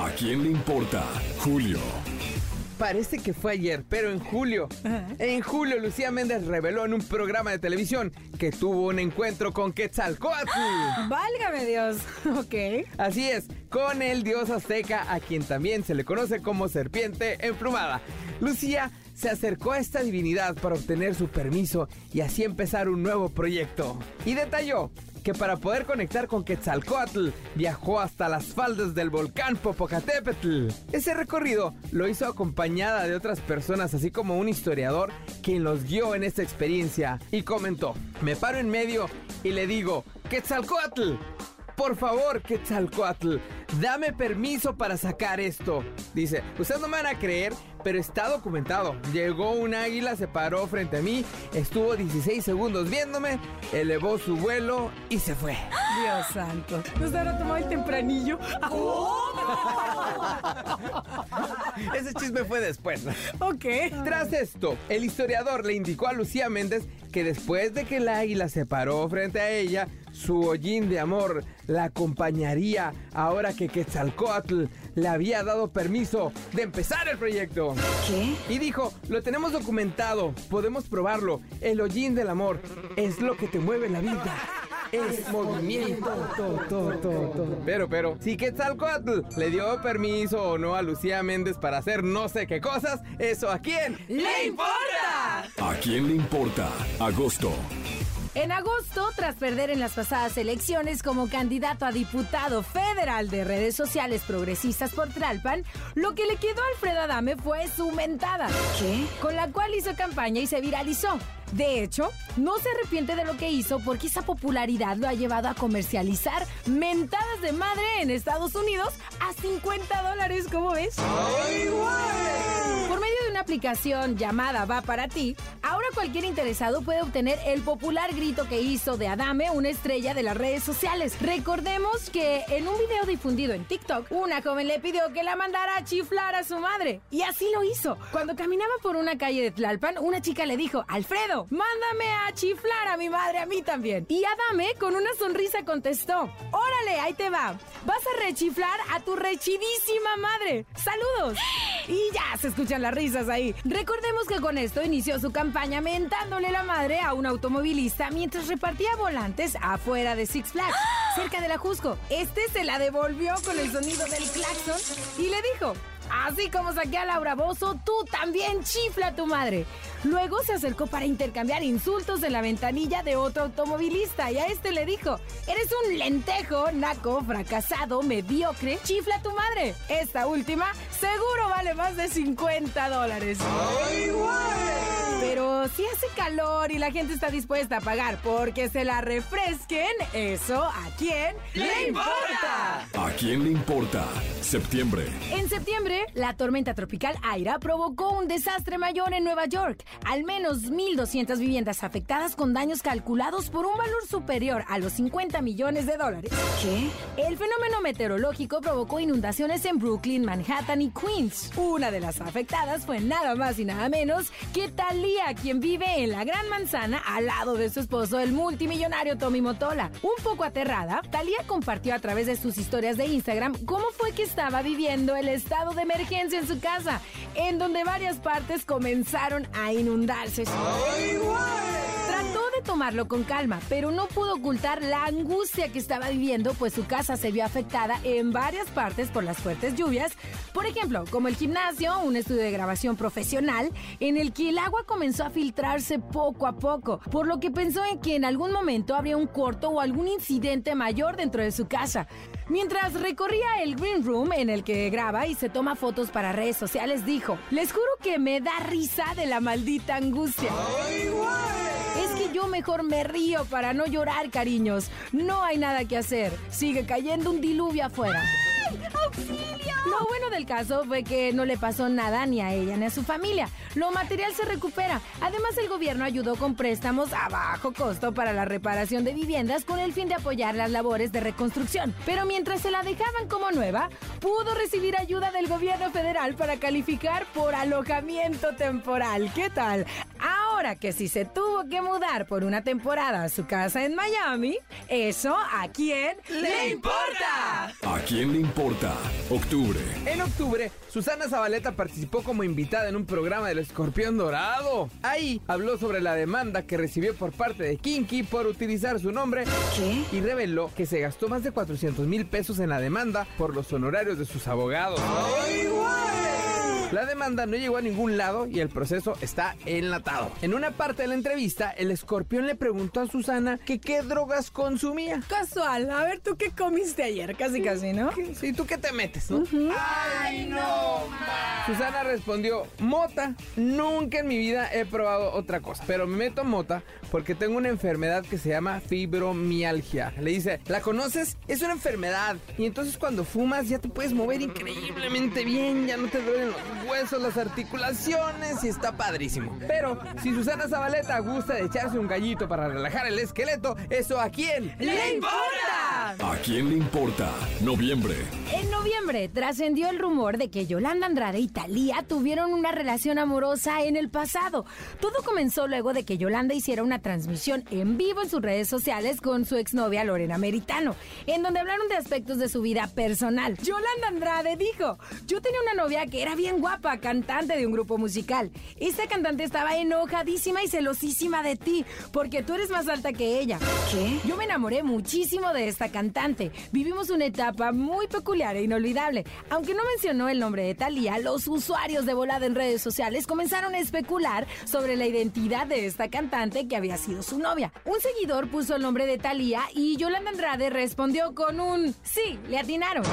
¿A quién le importa? Julio. Parece que fue ayer, pero en julio. En julio, Lucía Méndez reveló en un programa de televisión que tuvo un encuentro con Quetzalcoatl. Válgame Dios. Ok. Así es, con el dios azteca, a quien también se le conoce como serpiente emplumada. Lucía se acercó a esta divinidad para obtener su permiso y así empezar un nuevo proyecto. Y detalló que para poder conectar con Quetzalcoatl viajó hasta las faldas del volcán Popocatépetl. Ese recorrido lo hizo acompañada de otras personas, así como un historiador quien los guió en esta experiencia y comentó, me paro en medio y le digo, Quetzalcoatl, por favor, Quetzalcoatl, dame permiso para sacar esto. Dice, ustedes no me van a creer, pero está documentado. Llegó un águila, se paró frente a mí, estuvo 16 segundos viéndome, elevó su vuelo y se fue. Dios santo. ¿Nos habrá tomado el tempranillo? Ese chisme fue después. ok. Tras esto, el historiador le indicó a Lucía Méndez que después de que el águila se paró frente a ella, su hollín de amor la acompañaría ahora que Quetzalcoatl le había dado permiso de empezar el proyecto. ¿Qué? Y dijo, lo tenemos documentado, podemos probarlo. El hollín del amor es lo que te mueve la vida. Es movimiento. To, to, to, to. Pero, pero, si Quetzalcoatl le dio permiso o no a Lucía Méndez para hacer no sé qué cosas, ¿eso a quién le importa? ¿A quién le importa? Agosto. En agosto, tras perder en las pasadas elecciones como candidato a diputado federal de redes sociales progresistas por Tralpan, lo que le quedó a Alfredo Adame fue su mentada. ¿Qué? Con la cual hizo campaña y se viralizó. De hecho, no se arrepiente de lo que hizo porque esa popularidad lo ha llevado a comercializar mentadas de madre en Estados Unidos a 50 dólares, ¿cómo ves? De una aplicación llamada Va para ti, ahora cualquier interesado puede obtener el popular grito que hizo de Adame, una estrella de las redes sociales. Recordemos que en un video difundido en TikTok, una joven le pidió que la mandara a chiflar a su madre. Y así lo hizo. Cuando caminaba por una calle de Tlalpan, una chica le dijo, Alfredo, mándame a chiflar a mi madre, a mí también. Y Adame con una sonrisa contestó, órale, ahí te va. Vas a rechiflar a tu rechidísima madre. Saludos. Y ya se escuchan las risas ahí. Recordemos que con esto inició su campaña mentándole la madre a un automovilista mientras repartía volantes afuera de Six Flags, cerca de la Jusco. Este se la devolvió con el sonido del claxon y le dijo, Así como saqué a Laura Bozo, tú también chifla a tu madre. Luego se acercó para intercambiar insultos en la ventanilla de otro automovilista y a este le dijo, eres un lentejo, naco, fracasado, mediocre, chifla a tu madre. Esta última seguro vale más de 50 dólares. Pero si hace calor y la gente está dispuesta a pagar porque se la refresquen, eso a quién le importa. ¿A quién le importa? Septiembre. En septiembre, la tormenta tropical Aira provocó un desastre mayor en Nueva York. Al menos 1.200 viviendas afectadas con daños calculados por un valor superior a los 50 millones de dólares. ¿Qué? El fenómeno meteorológico provocó inundaciones en Brooklyn, Manhattan y Queens. Una de las afectadas fue nada más y nada menos que Thalía, quien vive en la Gran Manzana al lado de su esposo, el multimillonario Tommy Motola. Un poco aterrada, Thalía compartió a través de sus historias de Instagram cómo fue que estaba viviendo el estado de emergencia en su casa, en donde varias partes comenzaron a inundarse. Trató de tomarlo con calma, pero no pudo ocultar la angustia que estaba viviendo, pues su casa se vio afectada en varias partes por las fuertes lluvias. Por ejemplo, como el gimnasio, un estudio de grabación profesional, en el que el agua comenzó a filtrarse poco a poco, por lo que pensó en que en algún momento habría un corto o algún incidente mayor dentro de su casa. Mientras recorría el Green Room en el que graba y se toma fotos para redes sociales, dijo, les juro que me da risa de la maldita angustia. Que yo mejor me río para no llorar, cariños. No hay nada que hacer. Sigue cayendo un diluvio afuera. Lo bueno del caso fue que no le pasó nada ni a ella ni a su familia. Lo material se recupera. Además, el gobierno ayudó con préstamos a bajo costo para la reparación de viviendas con el fin de apoyar las labores de reconstrucción. Pero mientras se la dejaban como nueva, pudo recibir ayuda del gobierno federal para calificar por alojamiento temporal. ¿Qué tal? Ahora que si se tuvo que mudar por una temporada a su casa en Miami, eso a quién le importa. ¿A quién le importa? Octubre. En octubre, Susana Zabaleta participó como invitada en un programa del Escorpión Dorado. Ahí habló sobre la demanda que recibió por parte de Kinky por utilizar su nombre ¿Qué? y reveló que se gastó más de 400 mil pesos en la demanda por los honorarios de sus abogados. La demanda no llegó a ningún lado y el proceso está enlatado. En una parte de la entrevista, el escorpión le preguntó a Susana que qué drogas consumía. Casual, a ver, ¿tú qué comiste ayer? Casi, casi, ¿no? Sí, ¿tú qué te metes, no? ¡Ay, no! Susana respondió, mota, nunca en mi vida he probado otra cosa, pero me meto mota porque tengo una enfermedad que se llama fibromialgia. Le dice, ¿la conoces? Es una enfermedad y entonces cuando fumas ya te puedes mover increíblemente bien, ya no te duelen los huesos, las articulaciones y está padrísimo. Pero si Susana Zabaleta gusta de echarse un gallito para relajar el esqueleto, ¿eso a quién? ¡Le importa! ¿A quién le importa? Noviembre. En noviembre trascendió el rumor de que Yolanda Andrade y Talía tuvieron una relación amorosa en el pasado. Todo comenzó luego de que Yolanda hiciera una transmisión en vivo en sus redes sociales con su exnovia Lorena Meritano, en donde hablaron de aspectos de su vida personal. Yolanda Andrade dijo, yo tenía una novia que era bien guapa, cantante de un grupo musical. Esta cantante estaba enojadísima y celosísima de ti, porque tú eres más alta que ella. ¿Qué? Yo me enamoré muchísimo de esta cantante. Vivimos una etapa muy peculiar e inolvidable. Aunque no mencionó el nombre de Thalía, los usuarios de volada en redes sociales comenzaron a especular sobre la identidad de esta cantante que había sido su novia. Un seguidor puso el nombre de Thalía y Yolanda Andrade respondió con un sí, le atinaron.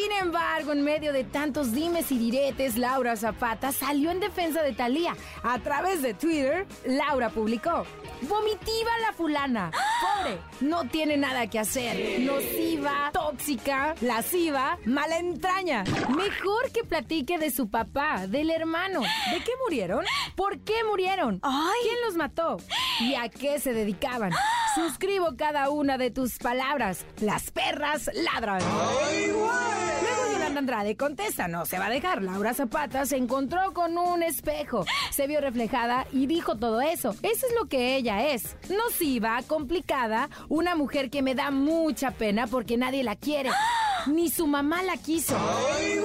Sin embargo, en medio de tantos dimes y diretes, Laura Zapata salió en defensa de Thalía. A través de Twitter, Laura publicó: Vomitiva la fulana. Pobre, no tiene nada que hacer. Nociva, tóxica, lasciva, mala entraña. Mejor que platique de su papá, del hermano. ¿De qué murieron? ¿Por qué murieron? ¿Quién los mató? ¿Y a qué se dedicaban? Suscribo cada una de tus palabras. Las perras ladran. Luego Andrade contesta, no se va a dejar. Laura Zapata se encontró con un espejo, se vio reflejada y dijo todo eso. Eso es lo que ella es. Nociva, complicada, una mujer que me da mucha pena porque nadie la quiere. Ni su mamá la quiso. De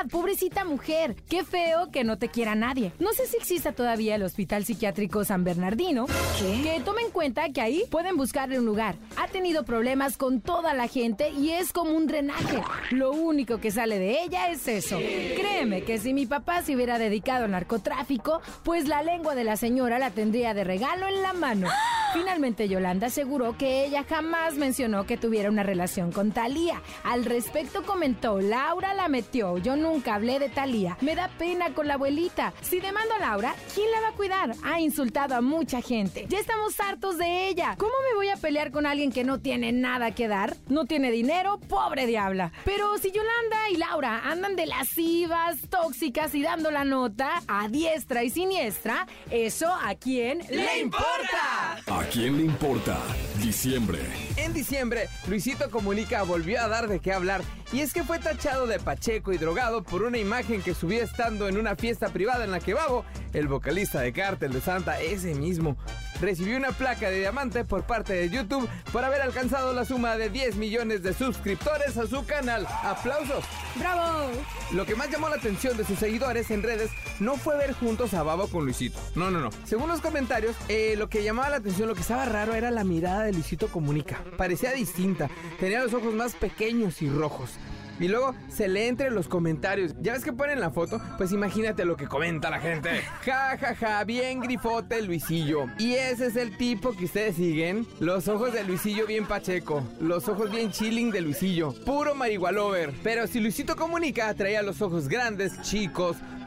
verdad, pobrecita mujer. Qué feo que no te quiera nadie. No sé si exista todavía el Hospital Psiquiátrico San Bernardino. Que tome en cuenta que ahí pueden buscarle un lugar. Ha tenido problemas con toda la gente y es como un drenaje. Lo único que sale de ella es eso. Créeme que si mi papá se hubiera dedicado al narcotráfico, pues la lengua de la señora la tendría de regalo en la mano. Finalmente Yolanda aseguró que ella jamás mencionó que tuviera una relación con Talía. Al respecto comentó, Laura la metió, yo nunca hablé de Talía. Me da pena con la abuelita. Si demando a Laura, ¿quién la va a cuidar? Ha insultado a mucha gente. Ya estamos hartos de ella. ¿Cómo me voy a pelear con alguien que no tiene nada que dar? No tiene dinero, pobre diabla. Pero si Yolanda y Laura andan de lascivas, tóxicas y dando la nota a diestra y siniestra, ¿eso a quién le importa? ¿A quién le importa? Diciembre. En diciembre, Luisito Comunica volvió a dar de qué hablar y es que fue tachado de pacheco y drogado por una imagen que subió estando en una fiesta privada en la que Babo, el vocalista de Cártel de Santa, ese mismo, recibió una placa de diamante por parte de YouTube por haber alcanzado la suma de 10 millones de suscriptores a su canal. ¡Aplausos! ¡Bravo! Lo que más llamó la atención de sus seguidores en redes no fue ver juntos a Babo con Luisito. No, no, no. Según los comentarios, eh, lo que llamaba la atención, lo que estaba raro era la mirada de Luisito Comunica. Parecía distinta. Tenía los ojos más pequeños y rojos. Y luego se lee entre los comentarios. ¿Ya ves que ponen la foto? Pues imagínate lo que comenta la gente. Ja, ja, ja, bien grifote Luisillo. Y ese es el tipo que ustedes siguen. Los ojos de Luisillo bien pacheco. Los ojos bien chilling de Luisillo. Puro marihualover. Pero si Luisito comunica, traía los ojos grandes, chicos,